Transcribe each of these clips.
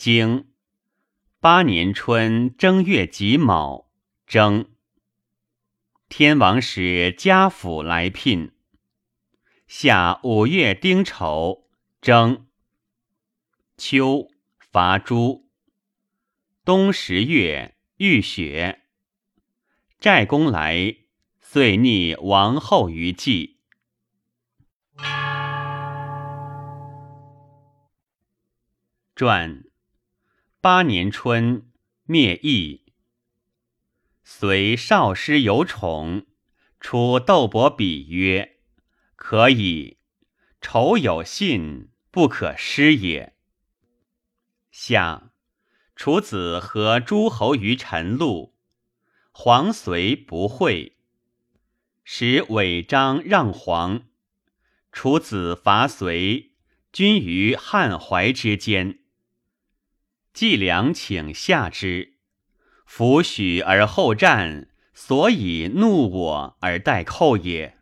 经八年春正月己卯，征。天王使家府来聘。夏五月丁丑，征。秋伐诸。冬十月遇雪。寨公来，遂逆王后于祭。传。八年春，灭义。随少师有宠，出窦伯比曰：“可以，仇有信，不可失也。”下，楚子和诸侯于陈路，黄遂不会，使韦章让黄。楚子伐随，军于汉淮之间。季梁请下之，弗许而后战，所以怒我而待寇也。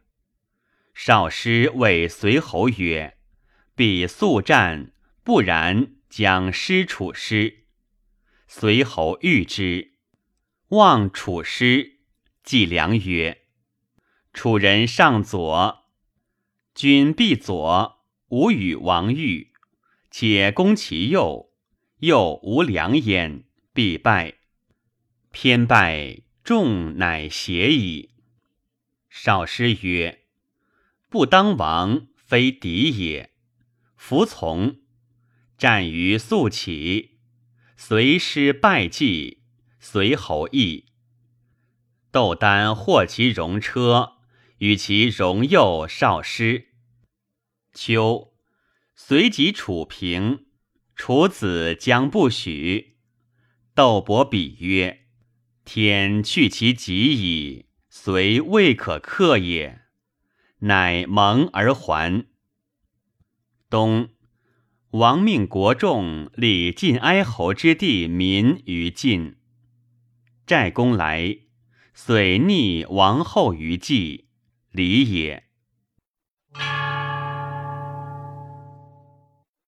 少师谓随侯曰：“必速战，不然将失楚师。”随侯欲之，望楚师。季梁曰：“楚人上左，君必左，吾与王欲，且攻其右。”又无良焉，必败。偏败，众乃邪矣。少师曰：“不当王，非敌也。”服从。战于肃起，随师败绩，随侯邑。窦丹获其戎车，与其戎右少师。秋，随即楚平。楚子将不许，窦伯比曰：“天去其极矣，虽未可克也。”乃蒙而还。冬，王命国众立晋哀侯之地民于晋。寨公来，遂逆王后于祭，礼也。